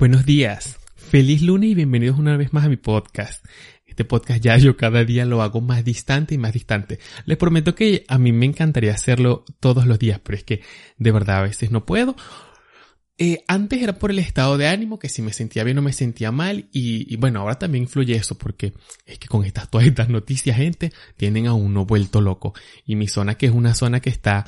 Buenos días. Feliz lunes y bienvenidos una vez más a mi podcast. Este podcast ya yo cada día lo hago más distante y más distante. Les prometo que a mí me encantaría hacerlo todos los días, pero es que de verdad a veces no puedo. Eh, antes era por el estado de ánimo, que si me sentía bien o me sentía mal, y, y, bueno, ahora también influye eso, porque es que con estas, todas estas noticias, gente, tienen a uno vuelto loco. Y mi zona, que es una zona que está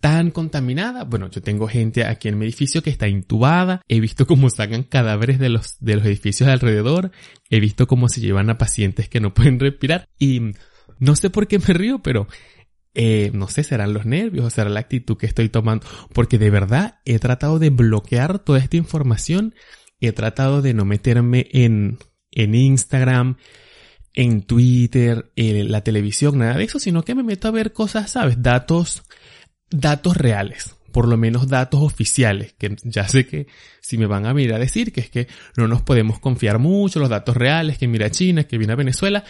tan contaminada. Bueno, yo tengo gente aquí en mi edificio que está intubada. He visto cómo sacan cadáveres de los, de los edificios de alrededor. He visto cómo se llevan a pacientes que no pueden respirar. Y no sé por qué me río, pero eh, no sé, serán los nervios o será la actitud que estoy tomando, porque de verdad he tratado de bloquear toda esta información, he tratado de no meterme en, en Instagram, en Twitter, en la televisión, nada de eso, sino que me meto a ver cosas, ¿sabes? Datos, datos reales, por lo menos datos oficiales, que ya sé que si me van a mirar a decir que es que no nos podemos confiar mucho, los datos reales, que mira China, que viene a Venezuela,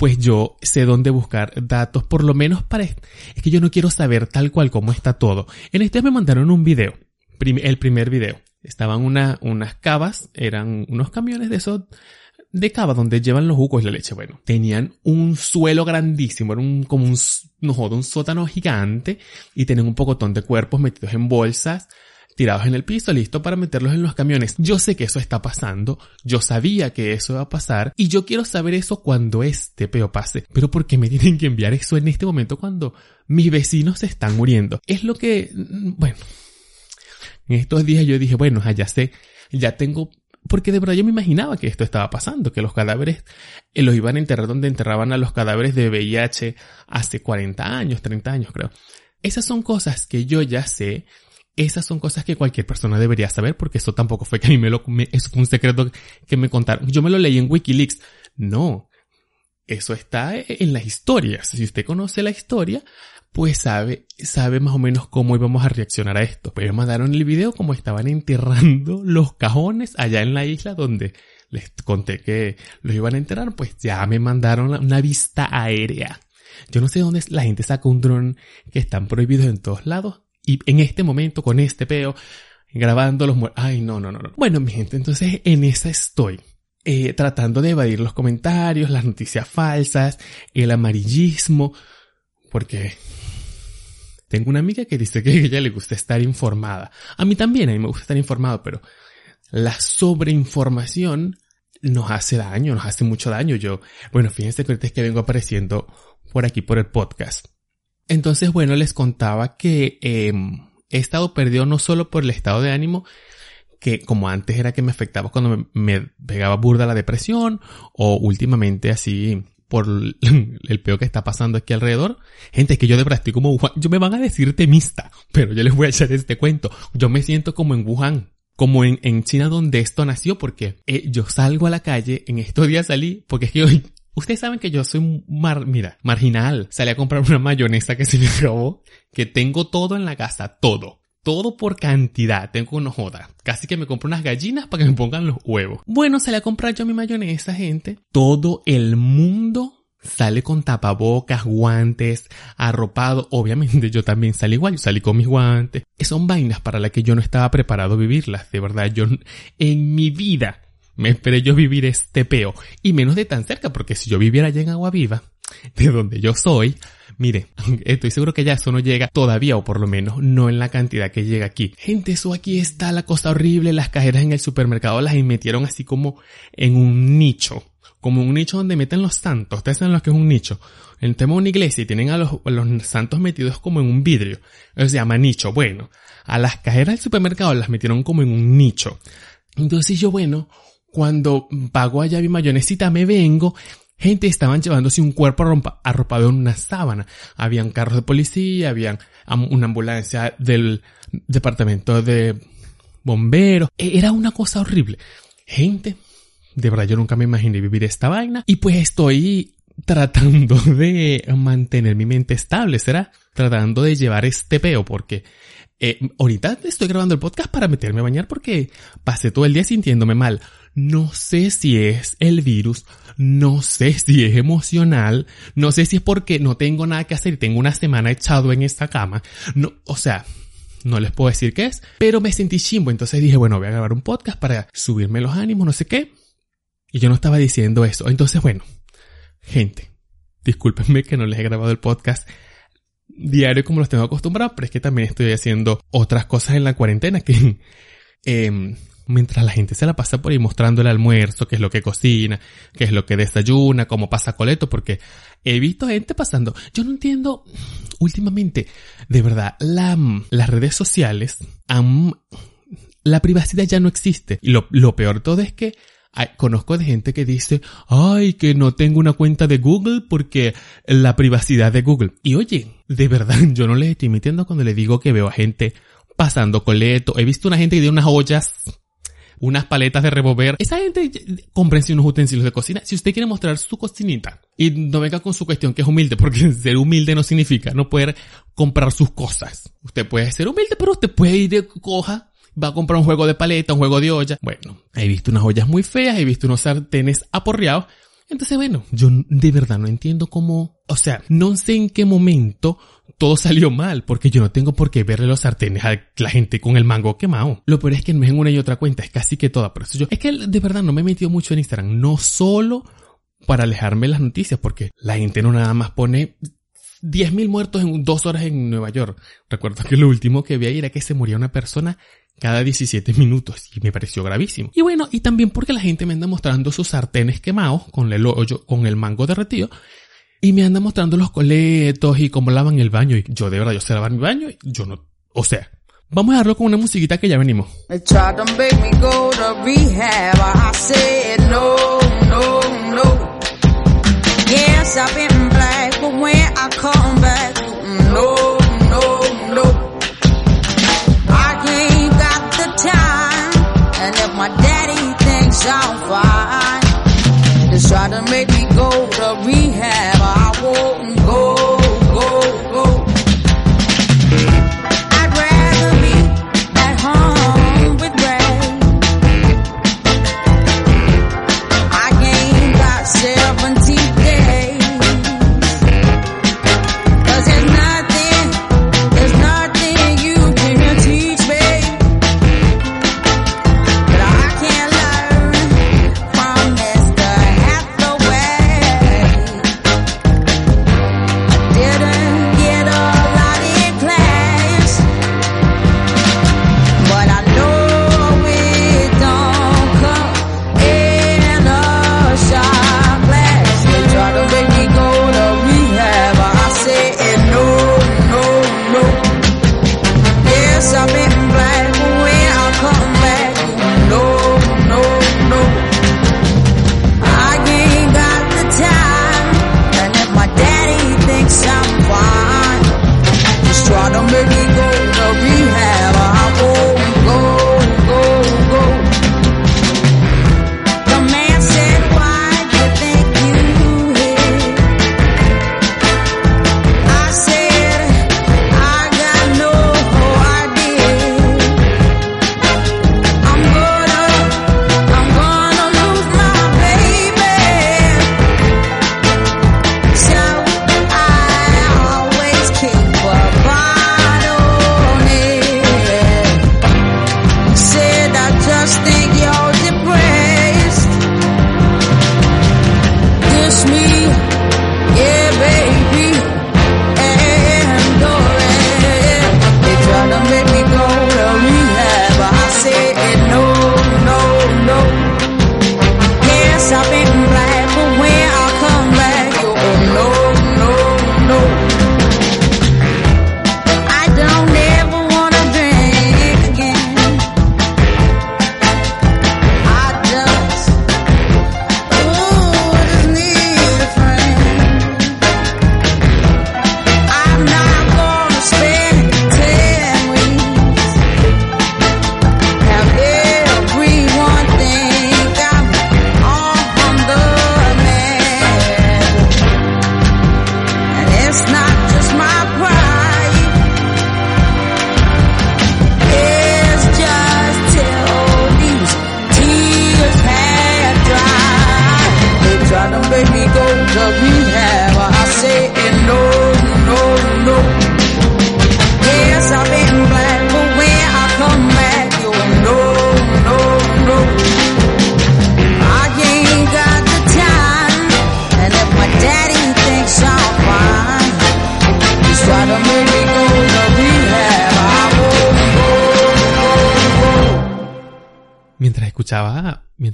pues yo sé dónde buscar datos, por lo menos para... Es que yo no quiero saber tal cual cómo está todo. En este me mandaron un video, el primer video. Estaban una, unas cavas, eran unos camiones de esos de cava donde llevan los jugos y la leche. Bueno, tenían un suelo grandísimo, era un, como un, no jodo, un sótano gigante y tenían un pocotón de cuerpos metidos en bolsas tirados en el piso, listo para meterlos en los camiones. Yo sé que eso está pasando, yo sabía que eso iba a pasar y yo quiero saber eso cuando este peo pase. Pero ¿por qué me tienen que enviar eso en este momento cuando mis vecinos se están muriendo? Es lo que, mm, bueno, en estos días yo dije, bueno, ya sé, ya tengo porque de verdad yo me imaginaba que esto estaba pasando, que los cadáveres eh, los iban a enterrar donde enterraban a los cadáveres de VIH hace 40 años, 30 años creo. Esas son cosas que yo ya sé esas son cosas que cualquier persona debería saber porque eso tampoco fue que a mí me lo, me, eso fue un secreto que me contaron. Yo me lo leí en Wikileaks. No. Eso está en las historias. Si usted conoce la historia, pues sabe, sabe más o menos cómo íbamos a reaccionar a esto. Pues me mandaron el video como estaban enterrando los cajones allá en la isla donde les conté que los iban a enterrar, pues ya me mandaron una vista aérea. Yo no sé dónde la gente saca un dron que están prohibidos en todos lados y en este momento, con este peo, grabando los muertos. Ay, no, no, no, no. Bueno, mi gente, entonces en esa estoy. Eh, tratando de evadir los comentarios, las noticias falsas, el amarillismo, porque tengo una amiga que dice que a ella le gusta estar informada. A mí también, a mí me gusta estar informado, pero la sobreinformación nos hace daño, nos hace mucho daño. Yo, bueno, fíjense que es que vengo apareciendo por aquí por el podcast. Entonces, bueno, les contaba que eh, he estado perdido no solo por el estado de ánimo, que como antes era que me afectaba cuando me pegaba burda la depresión, o últimamente así por el peor que está pasando aquí alrededor. Gente, es que yo de verdad estoy como Wuhan. Yo me van a decir temista, pero yo les voy a echar este cuento. Yo me siento como en Wuhan, como en, China donde esto nació, porque eh, yo salgo a la calle, en estos días salí, porque es que hoy Ustedes saben que yo soy mar, mira, marginal. Salí a comprar una mayonesa que se me robó, que tengo todo en la casa, todo. Todo por cantidad, tengo una joda. Casi que me compro unas gallinas para que me pongan los huevos. Bueno, salí a comprar yo mi mayonesa, gente. Todo el mundo sale con tapabocas, guantes, arropado. Obviamente yo también salí igual, yo salí con mis guantes. Son vainas para las que yo no estaba preparado a vivirlas. De verdad, yo en mi vida me esperé yo vivir este peo. Y menos de tan cerca, porque si yo viviera allá en Agua Viva, de donde yo soy, mire, estoy seguro que ya eso no llega todavía, o por lo menos no en la cantidad que llega aquí. Gente, eso aquí está la cosa horrible, las cajeras en el supermercado las metieron así como en un nicho. Como un nicho donde meten los santos. Ustedes saben lo que es un nicho. El tema de una iglesia y tienen a los, a los santos metidos como en un vidrio. Eso se llama nicho. Bueno, a las cajeras del supermercado las metieron como en un nicho. Entonces yo, bueno, cuando pago allá mi mayonesita me vengo, gente estaban llevándose un cuerpo arropado en una sábana. Habían carros de policía, habían una ambulancia del departamento de bomberos. E, era una cosa horrible. Gente, de verdad yo nunca me imaginé vivir esta vaina. Y pues estoy tratando de mantener mi mente estable, ¿será? Tratando de llevar este peo porque eh, ahorita estoy grabando el podcast para meterme a bañar porque pasé todo el día sintiéndome mal. No sé si es el virus, no sé si es emocional, no sé si es porque no tengo nada que hacer y tengo una semana echado en esta cama. No, o sea, no les puedo decir qué es, pero me sentí chimbo, entonces dije, bueno, voy a grabar un podcast para subirme los ánimos, no sé qué. Y yo no estaba diciendo eso. Entonces, bueno, gente, discúlpenme que no les he grabado el podcast diario como los tengo acostumbrado, pero es que también estoy haciendo otras cosas en la cuarentena que eh, mientras la gente se la pasa por ahí mostrando el almuerzo, qué es lo que cocina, qué es lo que desayuna, cómo pasa coleto, porque he visto gente pasando. Yo no entiendo últimamente, de verdad, la, las redes sociales, la privacidad ya no existe. Y lo, lo peor todo es que conozco de gente que dice, ay, que no tengo una cuenta de Google porque la privacidad de Google. Y oye, de verdad, yo no les estoy mintiendo cuando le digo que veo a gente pasando coleto. He visto una gente que tiene unas ollas unas paletas de revolver. Esa gente, cómprense unos utensilios de cocina. Si usted quiere mostrar su cocinita y no venga con su cuestión que es humilde, porque ser humilde no significa no poder comprar sus cosas. Usted puede ser humilde, pero usted puede ir de coja va a comprar un juego de paleta, un juego de olla. Bueno, he visto unas ollas muy feas, he visto unos sartenes aporreados. Entonces, bueno, yo de verdad no entiendo cómo, o sea, no sé en qué momento todo salió mal, porque yo no tengo por qué verle los sartenes a la gente con el mango quemado. Lo peor es que no es en una y otra cuenta, es casi que toda. Por eso yo, es que de verdad no me he metido mucho en Instagram, no solo para alejarme las noticias, porque la gente no nada más pone 10.000 muertos en dos horas en Nueva York. Recuerdo que lo último que vi ahí era que se moría una persona cada 17 minutos y me pareció gravísimo. Y bueno, y también porque la gente me anda mostrando sus sartenes quemados con el hoyo, con el mango derretido y me anda mostrando los coletos y cómo lavan el baño. Y yo de verdad, yo sé lavar mi baño y yo no, o sea, vamos a darlo con una musiquita que ya venimos. Try to make me go to rehab.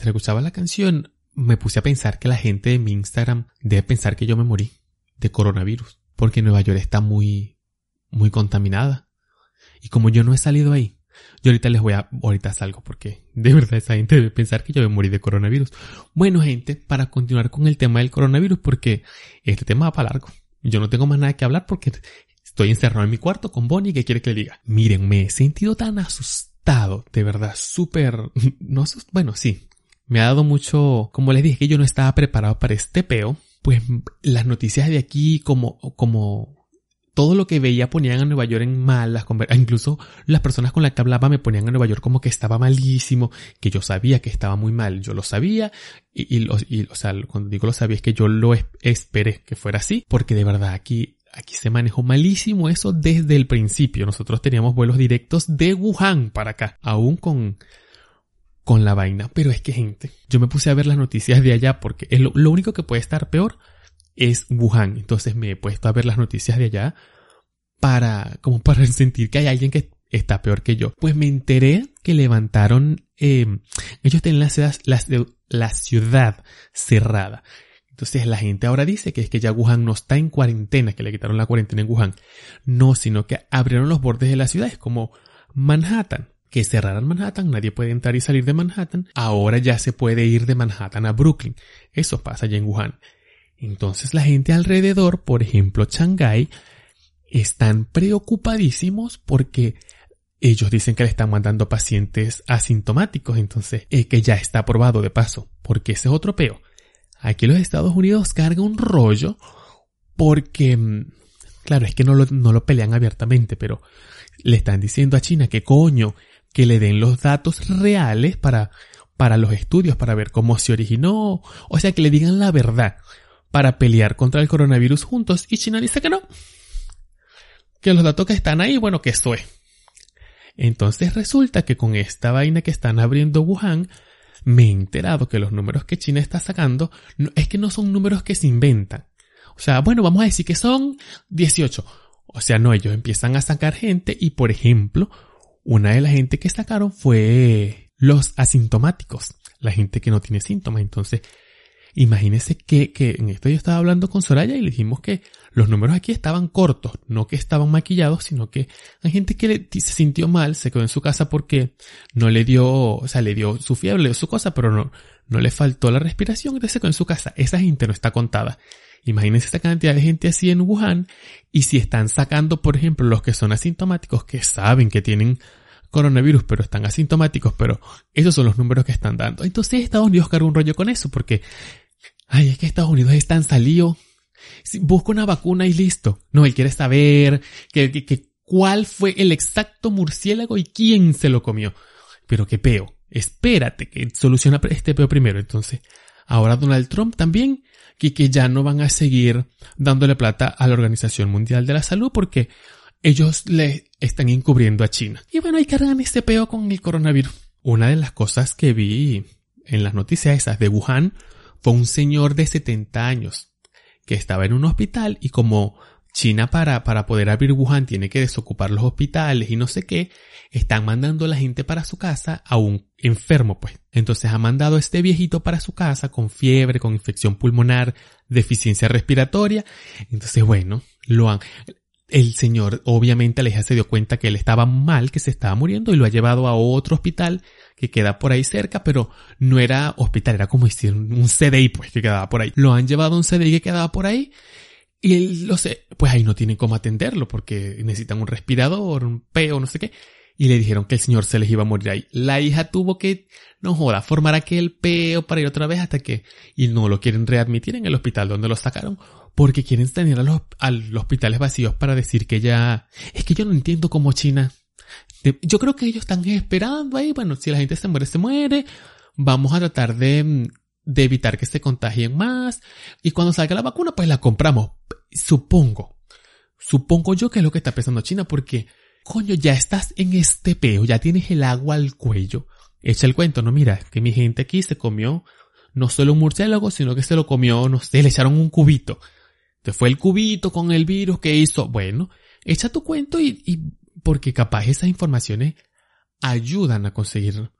Mientras escuchaba la canción, me puse a pensar que la gente de mi Instagram debe pensar que yo me morí de coronavirus, porque Nueva York está muy, muy contaminada. Y como yo no he salido ahí, yo ahorita les voy a, ahorita salgo porque de verdad esa gente debe pensar que yo me morí de coronavirus. Bueno, gente, para continuar con el tema del coronavirus, porque este tema va para largo. Yo no tengo más nada que hablar porque estoy encerrado en mi cuarto con Bonnie, ¿qué quiere que le diga? Miren, me he sentido tan asustado, de verdad, súper, no bueno, sí, me ha dado mucho, como les dije que yo no estaba preparado para este peo, pues las noticias de aquí como, como todo lo que veía ponían a Nueva York en mal, las conver- incluso las personas con las que hablaba me ponían a Nueva York como que estaba malísimo, que yo sabía que estaba muy mal, yo lo sabía y, y, y, o sea, cuando digo lo sabía es que yo lo es- esperé que fuera así, porque de verdad aquí, aquí se manejó malísimo eso desde el principio. Nosotros teníamos vuelos directos de Wuhan para acá, aún con, con la vaina. Pero es que gente, yo me puse a ver las noticias de allá porque es lo, único que puede estar peor es Wuhan. Entonces me he puesto a ver las noticias de allá para, como para sentir que hay alguien que está peor que yo. Pues me enteré que levantaron, eh, ellos tienen la ciudad, la, la ciudad cerrada. Entonces la gente ahora dice que es que ya Wuhan no está en cuarentena, que le quitaron la cuarentena en Wuhan. No, sino que abrieron los bordes de la ciudad. Es como Manhattan. Que cerraran Manhattan, nadie puede entrar y salir de Manhattan. Ahora ya se puede ir de Manhattan a Brooklyn. Eso pasa allá en Wuhan. Entonces la gente alrededor, por ejemplo Shanghái, están preocupadísimos porque ellos dicen que le están mandando pacientes asintomáticos, entonces eh, que ya está aprobado de paso, porque ese es otro peo. Aquí los Estados Unidos carga un rollo porque, mm, claro, es que no lo, no lo pelean abiertamente, pero le están diciendo a China que coño, que le den los datos reales para, para los estudios, para ver cómo se originó, o sea, que le digan la verdad para pelear contra el coronavirus juntos y China dice que no. Que los datos que están ahí, bueno, que eso es. Entonces resulta que con esta vaina que están abriendo Wuhan, me he enterado que los números que China está sacando no, es que no son números que se inventan. O sea, bueno, vamos a decir que son 18. O sea, no, ellos empiezan a sacar gente y, por ejemplo, una de las gente que sacaron fue los asintomáticos, la gente que no tiene síntomas. Entonces, imagínense que, que en esto yo estaba hablando con Soraya y le dijimos que los números aquí estaban cortos, no que estaban maquillados, sino que hay gente que se sintió mal, se quedó en su casa porque no le dio, o sea, le dio su fiebre, le dio su cosa, pero no, no le faltó la respiración, entonces se quedó en su casa. Esa gente no está contada. Imagínense esta cantidad de gente así en Wuhan y si están sacando, por ejemplo, los que son asintomáticos, que saben que tienen coronavirus, pero están asintomáticos, pero esos son los números que están dando. Entonces Estados Unidos carga un rollo con eso, porque, ay, es que Estados Unidos es tan salido. Busca una vacuna y listo. No, él quiere saber que, que, que cuál fue el exacto murciélago y quién se lo comió. Pero qué peo. Espérate que soluciona este peo primero. Entonces, ahora Donald Trump también, que, que ya no van a seguir dándole plata a la Organización Mundial de la Salud porque ellos le están encubriendo a China. Y bueno, ahí cargan este peo con el coronavirus. Una de las cosas que vi en las noticias esas de Wuhan fue un señor de 70 años que estaba en un hospital y como China para, para poder abrir Wuhan tiene que desocupar los hospitales y no sé qué, están mandando a la gente para su casa a un enfermo, pues. Entonces ha mandado a este viejito para su casa con fiebre, con infección pulmonar, deficiencia respiratoria. Entonces, bueno, lo han, el señor obviamente la hija se dio cuenta que él estaba mal, que se estaba muriendo y lo ha llevado a otro hospital que queda por ahí cerca, pero no era hospital, era como decir un CDI pues que quedaba por ahí. Lo han llevado a un CDI que quedaba por ahí y lo sé, pues ahí no tienen cómo atenderlo porque necesitan un respirador, un peo, no sé qué. Y le dijeron que el señor se les iba a morir ahí. La hija tuvo que, no joda, formar aquel peo para ir otra vez hasta que, y no lo quieren readmitir en el hospital donde lo sacaron porque quieren tener a los, los hospitales vacíos para decir que ya, es que yo no entiendo cómo China, yo creo que ellos están esperando ahí, bueno, si la gente se muere, se muere, vamos a tratar de, de evitar que se contagien más. Y cuando salga la vacuna, pues la compramos. Supongo. Supongo yo que es lo que está pensando China porque, coño, ya estás en este peo, ya tienes el agua al cuello. Echa el cuento, no mira, que mi gente aquí se comió no solo un murciélago, sino que se lo comió, no sé, le echaron un cubito. Entonces fue el cubito con el virus que hizo. Bueno, echa tu cuento y, y porque capaz esas informaciones ayudan a conseguir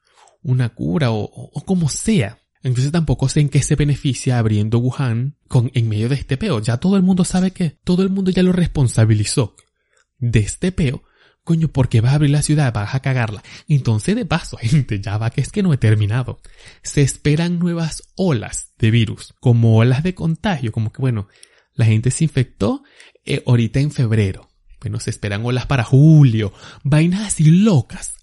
una cura o, o, como sea. Entonces tampoco sé en qué se beneficia abriendo Wuhan con, en medio de este peo. Ya todo el mundo sabe que todo el mundo ya lo responsabilizó de este peo. Coño, porque vas a abrir la ciudad, vas a cagarla. Entonces, de paso, gente, ya va que es que no he terminado. Se esperan nuevas olas de virus, como olas de contagio, como que bueno, la gente se infectó eh, ahorita en febrero. Bueno, se esperan olas para julio, vainas así locas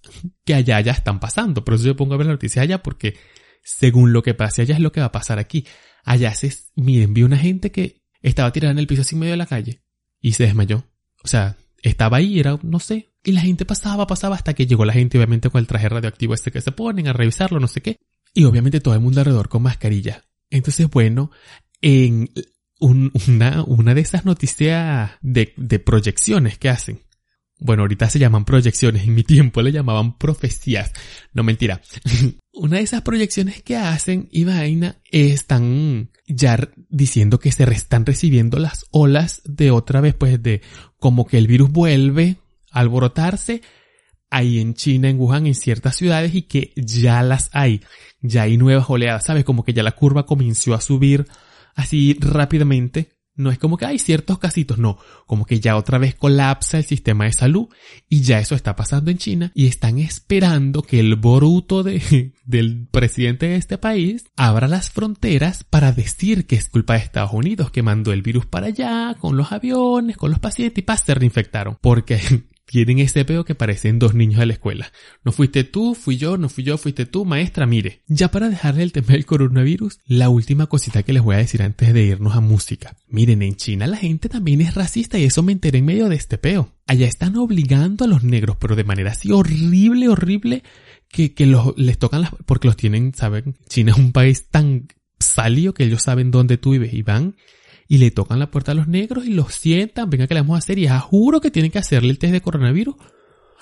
que allá ya están pasando. Por eso yo pongo a ver la noticia allá porque según lo que pase allá es lo que va a pasar aquí. Allá se, miren, vi una gente que estaba tirada en el piso así en medio de la calle y se desmayó. O sea, estaba ahí, era, no sé. Y la gente pasaba, pasaba hasta que llegó la gente, obviamente, con el traje radioactivo este que se ponen a revisarlo, no sé qué. Y obviamente todo el mundo alrededor con mascarilla. Entonces, bueno, en una, una de esas noticias de, de proyecciones que hacen. Bueno, ahorita se llaman proyecciones, en mi tiempo le llamaban profecías. No mentira. Una de esas proyecciones que hacen y vaina están ya diciendo que se están recibiendo las olas de otra vez, pues de como que el virus vuelve a alborotarse ahí en China, en Wuhan, en ciertas ciudades y que ya las hay. Ya hay nuevas oleadas, ¿sabes? Como que ya la curva comenzó a subir así rápidamente. No es como que hay ciertos casitos, no, como que ya otra vez colapsa el sistema de salud y ya eso está pasando en China y están esperando que el boruto de, del presidente de este país abra las fronteras para decir que es culpa de Estados Unidos que mandó el virus para allá con los aviones, con los pacientes y para se reinfectaron. Porque tienen ese peo que parecen dos niños de la escuela. No fuiste tú, fui yo, no fui yo, fuiste tú, maestra, mire. Ya para dejarle el tema del coronavirus, la última cosita que les voy a decir antes de irnos a música. Miren, en China la gente también es racista y eso me enteré en medio de este peo. Allá están obligando a los negros, pero de manera así horrible, horrible, que, que los, les tocan las, porque los tienen, saben, China es un país tan salido que ellos saben dónde tú vives y van y le tocan la puerta a los negros y los sientan, venga que le vamos a hacer y juro que tienen que hacerle el test de coronavirus,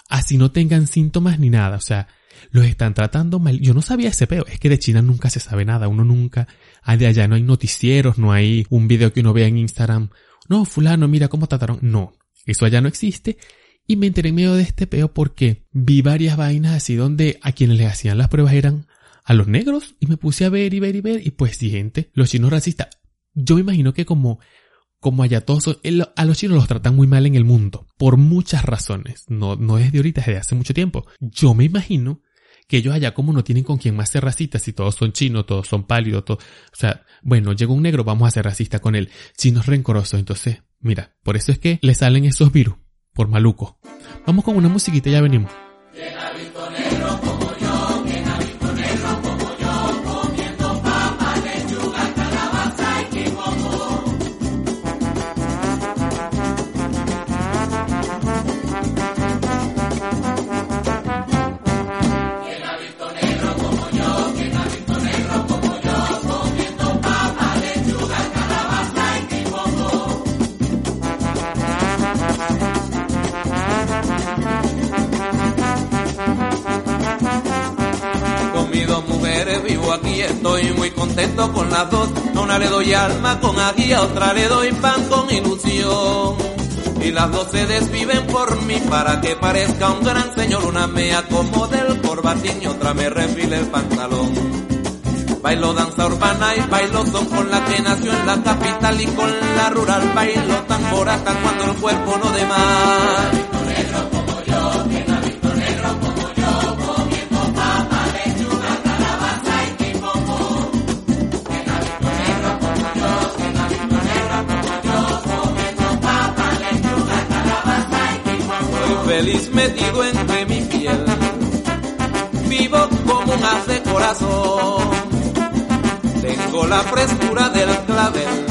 así no tengan síntomas ni nada, o sea, los están tratando mal. Yo no sabía ese peo, es que de China nunca se sabe nada, uno nunca, de allá no hay noticieros, no hay un video que uno vea en Instagram, no, fulano, mira cómo trataron, no, eso allá no existe. Y me enteré en medio de este peo porque vi varias vainas así donde a quienes les hacían las pruebas eran a los negros y me puse a ver y ver y ver y pues sí gente, los chinos racistas, yo me imagino que como, como allá todos, a los chinos los tratan muy mal en el mundo, por muchas razones, no, no es de ahorita, es de hace mucho tiempo. Yo me imagino que ellos allá como no tienen con quién más ser racistas, si todos son chinos, todos son pálidos, todo, o sea, bueno, llega un negro, vamos a ser racistas con él, chinos rencorosos, entonces, mira, por eso es que le salen esos virus, por maluco. Vamos con una musiquita y ya venimos. vivo aquí estoy muy contento con las dos. Una le doy alma con aquí, a otra le doy pan con ilusión. Y las dos se desviven por mí para que parezca un gran señor. Una me acomode el corbatín y otra me refile el pantalón. Bailo danza urbana y bailo son con la que nació en la capital y con la rural. Bailo tamborata cuando el cuerpo no de feliz metido entre mi piel. Vivo como un haz de corazón. Tengo la frescura del clavel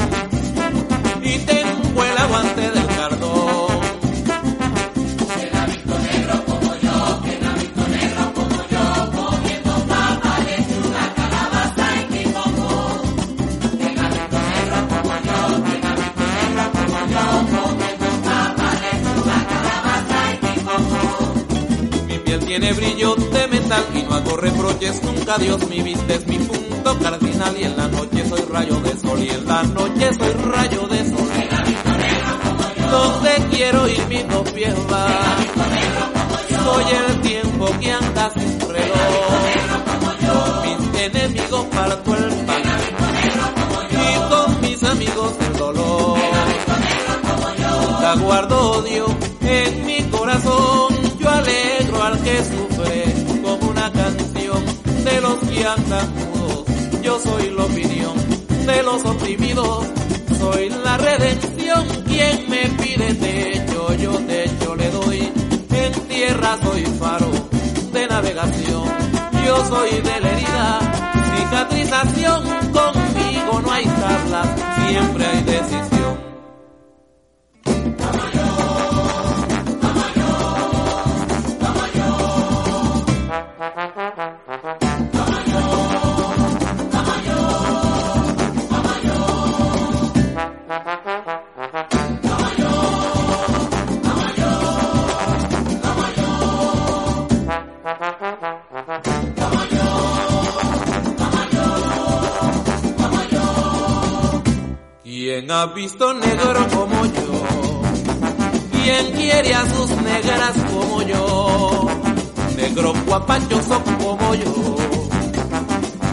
Dios mi vista es mi punto cardinal y en la noche soy rayo de sol y en la noche soy rayo de sol. Donde quiero ir mis dos pies soy el tiempo que anda sin reloj. Con mis enemigos parto el pan. Y con mis amigos el dolor. Nunca guardo odio en mi corazón andan mudos yo soy la opinión de los oprimidos soy la redención quien me pide techo yo techo le doy en tierra soy faro de navegación yo soy de la herida cicatrización conmigo no hay charlas siempre hay decisión ¿Quién ha visto negro como yo? ¿Quién quiere a sus negras como yo? Negro guapachoso como yo,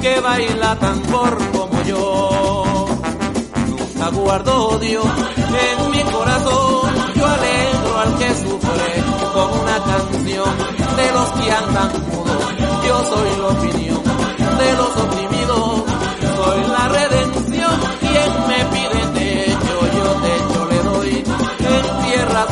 que baila tambor como yo. Nunca guardo odio en mi corazón, yo alegro al que sufre con una canción de los que andan mudos. Yo soy la opinión de los oprimidos, soy la redención, quien me pide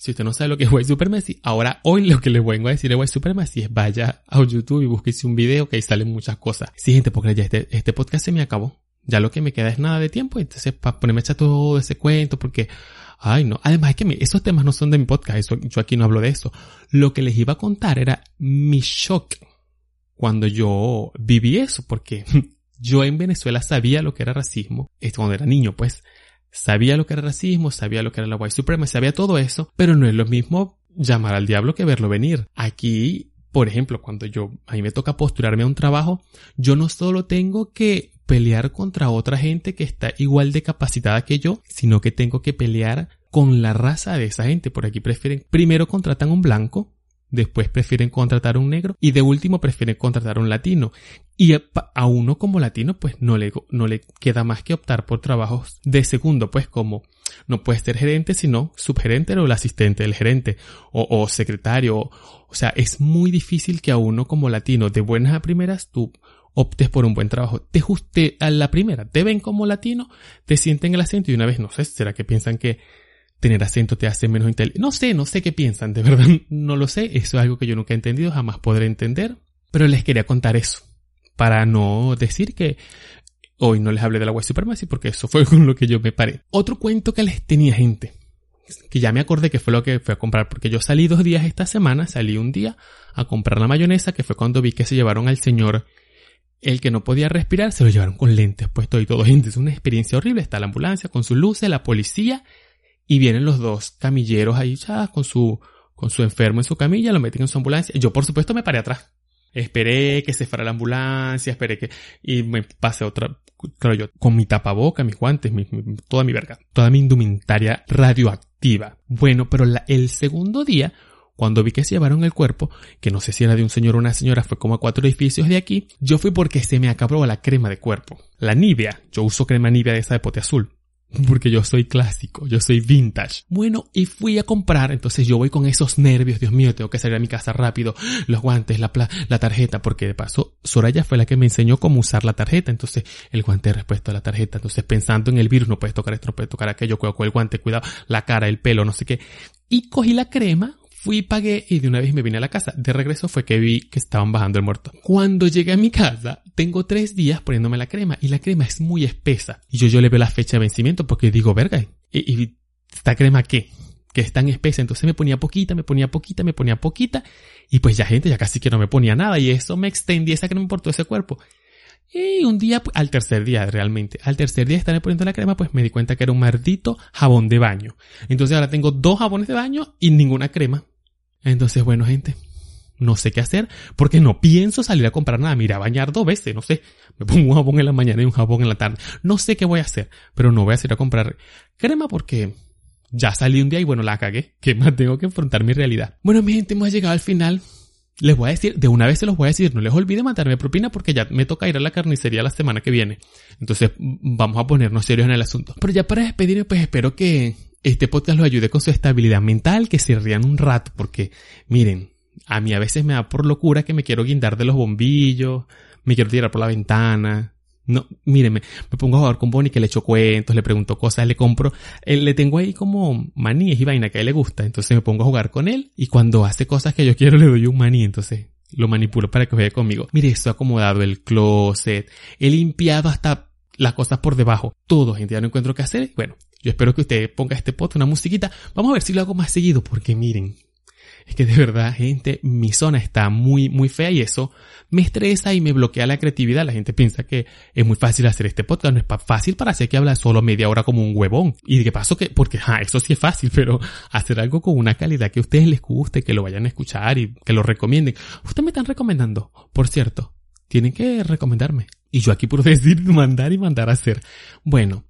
Si usted no sabe lo que es white supremacy, ahora hoy lo que les vengo a decir de white supremacy es vaya a YouTube y búsquese un video que ahí salen muchas cosas. Sí, gente, porque ya este, este podcast se me acabó. Ya lo que me queda es nada de tiempo, entonces para ponerme a echar todo ese cuento, porque, ay no, además es que esos temas no son de mi podcast, eso, yo aquí no hablo de eso. Lo que les iba a contar era mi shock cuando yo viví eso, porque yo en Venezuela sabía lo que era racismo, esto cuando era niño, pues, sabía lo que era racismo, sabía lo que era la white supremacy, sabía todo eso, pero no es lo mismo llamar al diablo que verlo venir. Aquí, por ejemplo, cuando yo, a mí me toca postularme a un trabajo, yo no solo tengo que pelear contra otra gente que está igual de capacitada que yo, sino que tengo que pelear con la raza de esa gente. Por aquí prefieren, primero contratan un blanco, después prefieren contratar un negro y de último prefieren contratar un latino. Y a, a uno como latino pues no le, no le queda más que optar por trabajos de segundo, pues como no puede ser gerente sino subgerente o el asistente del gerente o, o secretario. O sea, es muy difícil que a uno como latino de buenas a primeras tú optes por un buen trabajo. Te juste a la primera, te ven como latino, te sienten el acento y una vez, no sé, será que piensan que tener acento te hace menos inteligente. No sé, no sé qué piensan, de verdad no lo sé. Eso es algo que yo nunca he entendido, jamás podré entender. Pero les quería contar eso. Para no decir que hoy no les hablé de la white supremacy porque eso fue con lo que yo me paré. Otro cuento que les tenía gente. Que ya me acordé que fue lo que fui a comprar porque yo salí dos días esta semana, salí un día a comprar la mayonesa que fue cuando vi que se llevaron al señor el que no podía respirar, se lo llevaron con lentes puestos y todo. Gente, es una experiencia horrible. Está la ambulancia con sus luces, la policía y vienen los dos camilleros ahí ya con su, con su enfermo en su camilla, lo meten en su ambulancia. Yo, por supuesto, me paré atrás. Esperé que se fuera la ambulancia, esperé que, y me pasé otra, claro, yo, con mi tapaboca, mis guantes, mi- mi- toda mi verga, toda mi indumentaria radioactiva. Bueno, pero la- el segundo día, cuando vi que se llevaron el cuerpo, que no sé si era de un señor o una señora, fue como a cuatro edificios de aquí, yo fui porque se me acabó la crema de cuerpo. La Nivea, yo uso crema Nivea de esa de pote azul. Porque yo soy clásico, yo soy vintage. Bueno, y fui a comprar, entonces yo voy con esos nervios, Dios mío, tengo que salir a mi casa rápido, los guantes, la, pla- la tarjeta, porque de paso Soraya fue la que me enseñó cómo usar la tarjeta, entonces el guante respuesta a la tarjeta, entonces pensando en el virus, no puedes tocar esto, no puedes tocar aquello, cuidado con el guante, cuidado, la cara, el pelo, no sé qué. Y cogí la crema, Fui, pagué y de una vez me vine a la casa. De regreso fue que vi que estaban bajando el muerto. Cuando llegué a mi casa, tengo tres días poniéndome la crema y la crema es muy espesa. Y yo, yo le veo la fecha de vencimiento porque digo, verga, ¿y, y esta crema qué? Que es tan espesa. Entonces me ponía poquita, me ponía poquita, me ponía poquita. Y pues ya gente, ya casi que no me ponía nada. Y eso me extendía esa crema por todo ese cuerpo. Y un día, al tercer día realmente, al tercer día de estarme poniendo la crema, pues me di cuenta que era un maldito jabón de baño. Entonces ahora tengo dos jabones de baño y ninguna crema. Entonces, bueno, gente, no sé qué hacer porque no pienso salir a comprar nada. Mira, bañar dos veces, no sé. Me pongo un jabón en la mañana y un jabón en la tarde. No sé qué voy a hacer, pero no voy a salir a comprar crema porque ya salí un día y bueno, la cagué. Que más tengo que enfrentar mi realidad. Bueno, mi gente, hemos llegado al final les voy a decir, de una vez se los voy a decir, no les olvide mandarme propina porque ya me toca ir a la carnicería la semana que viene. Entonces, vamos a ponernos serios en el asunto. Pero ya para despedirme, pues espero que este podcast los ayude con su estabilidad mental, que se rían un rato, porque miren, a mí a veces me da por locura que me quiero guindar de los bombillos, me quiero tirar por la ventana, no, míreme, me pongo a jugar con Bonnie que le echo cuentos, le pregunto cosas, le compro, eh, le tengo ahí como maníes y vaina que a él le gusta, entonces me pongo a jugar con él y cuando hace cosas que yo quiero le doy un maní, entonces lo manipulo para que juegue conmigo. Mire, esto acomodado el closet, he limpiado hasta las cosas por debajo, todo, gente, ya no encuentro qué hacer. Bueno, yo espero que usted ponga este pot, una musiquita, vamos a ver si lo hago más seguido, porque miren, es que de verdad, gente, mi zona está muy, muy fea y eso me estresa y me bloquea la creatividad. La gente piensa que es muy fácil hacer este podcast. No es fácil para hacer que habla solo media hora como un huevón. Y de qué paso que, porque, ja, eso sí es fácil, pero hacer algo con una calidad que a ustedes les guste, que lo vayan a escuchar y que lo recomienden. Ustedes me están recomendando, por cierto. Tienen que recomendarme. Y yo aquí puedo decir mandar y mandar a hacer. Bueno,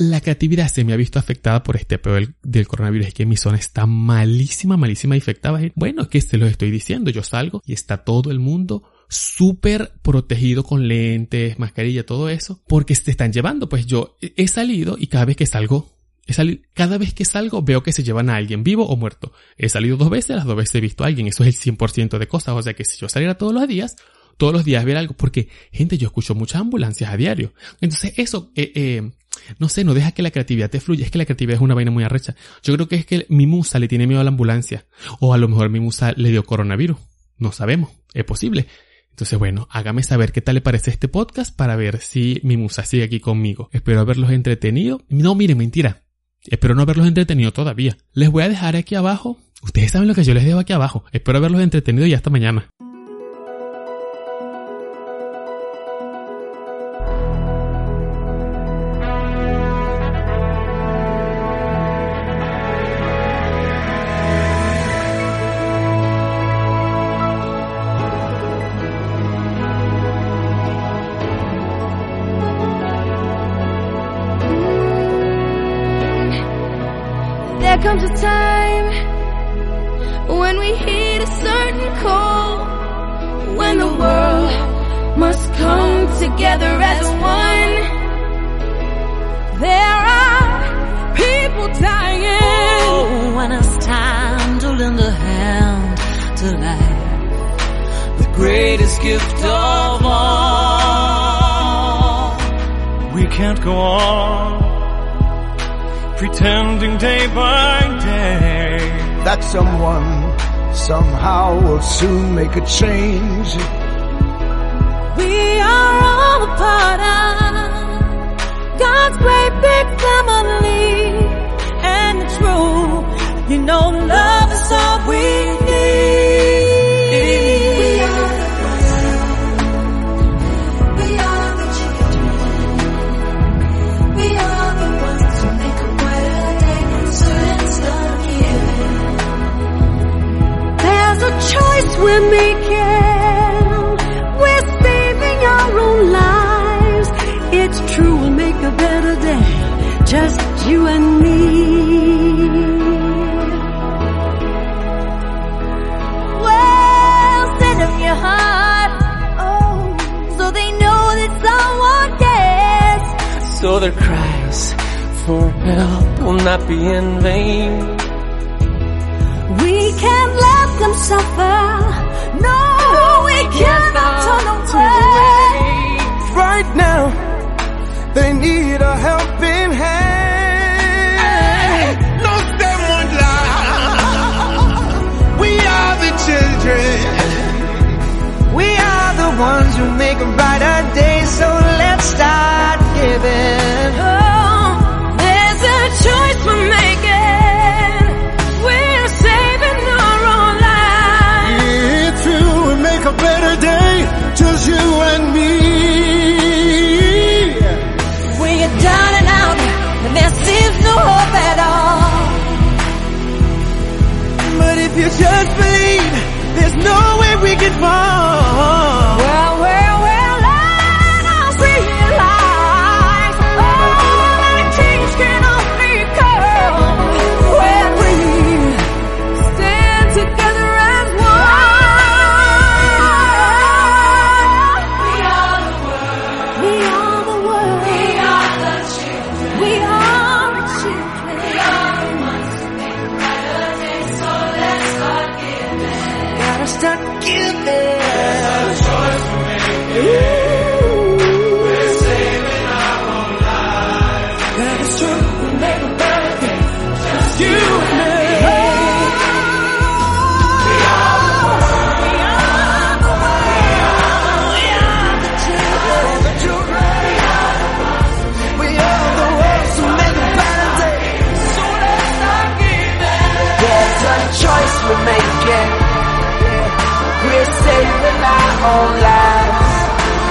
la creatividad se me ha visto afectada por este peor del, coronavirus. Es que mi zona está malísima, malísima infectada. Bueno, es que se los estoy diciendo. Yo salgo y está todo el mundo súper protegido con lentes, mascarilla, todo eso. Porque se están llevando. Pues yo he salido y cada vez que salgo He salido, cada vez que salgo veo que se llevan a alguien vivo o muerto. He salido dos veces, las dos veces he visto a alguien. Eso es el 100% de cosas. O sea que si yo saliera todos los días, todos los días ver algo. Porque, gente, yo escucho muchas ambulancias a diario. Entonces eso, eh, eh, no sé, no deja que la creatividad te fluya. Es que la creatividad es una vaina muy arrecha. Yo creo que es que mi musa le tiene miedo a la ambulancia. O a lo mejor mi musa le dio coronavirus. No sabemos. Es posible. Entonces, bueno, hágame saber qué tal le parece este podcast para ver si mi musa sigue aquí conmigo. Espero haberlos entretenido. No, miren, mentira. Espero no haberlos entretenido todavía. Les voy a dejar aquí abajo. Ustedes saben lo que yo les dejo aquí abajo. Espero haberlos entretenido y hasta mañana. Comes a time when we hit a certain call, when the world must come together as one. There are people dying. Oh, when it's time to lend a hand to life, the greatest gift of all. We can't go on pretending day by day that someone somehow will soon make a change. We are all a part of God's great big family. And it's true, you know, love is all we we're making. We're saving our own lives. It's true, we'll make a better day. Just you and me. Well, send them your heart. Oh, so they know that someone cares. So their cries for help will not be in vain them suffer. No, we cannot turn away. Right now, they need a helping hand. No step on line. We are the children. We are the ones who make a brighter day. So let's start giving. Own lives.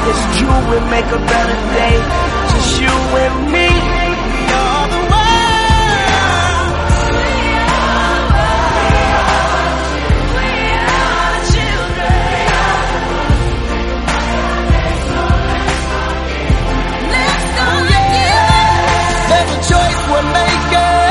It's true, we make a better day. Just you and me. We're making.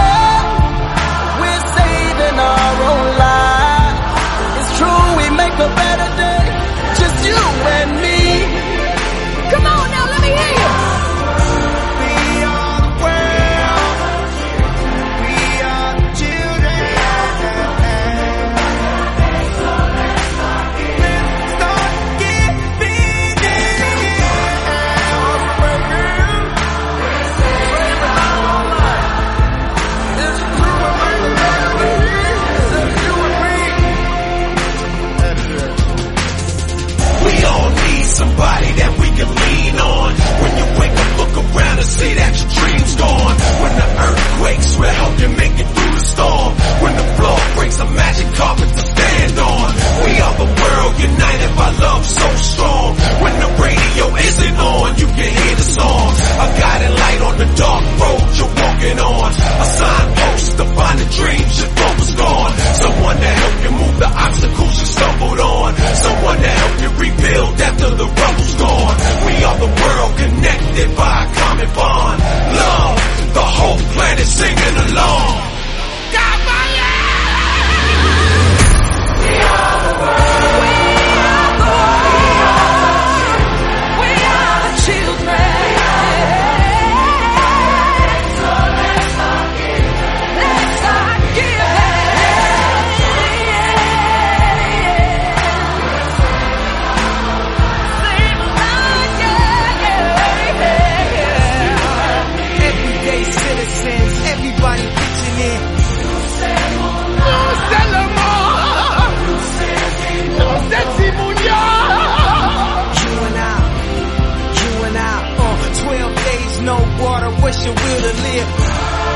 Your will to live?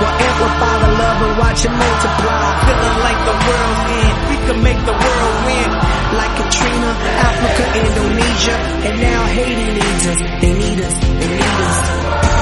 Well, amplify the love and watch it multiply. Feeling like the world's end, we can make the world win. Like Katrina, Africa, Indonesia, and now Haiti needs us. They need us, they need us.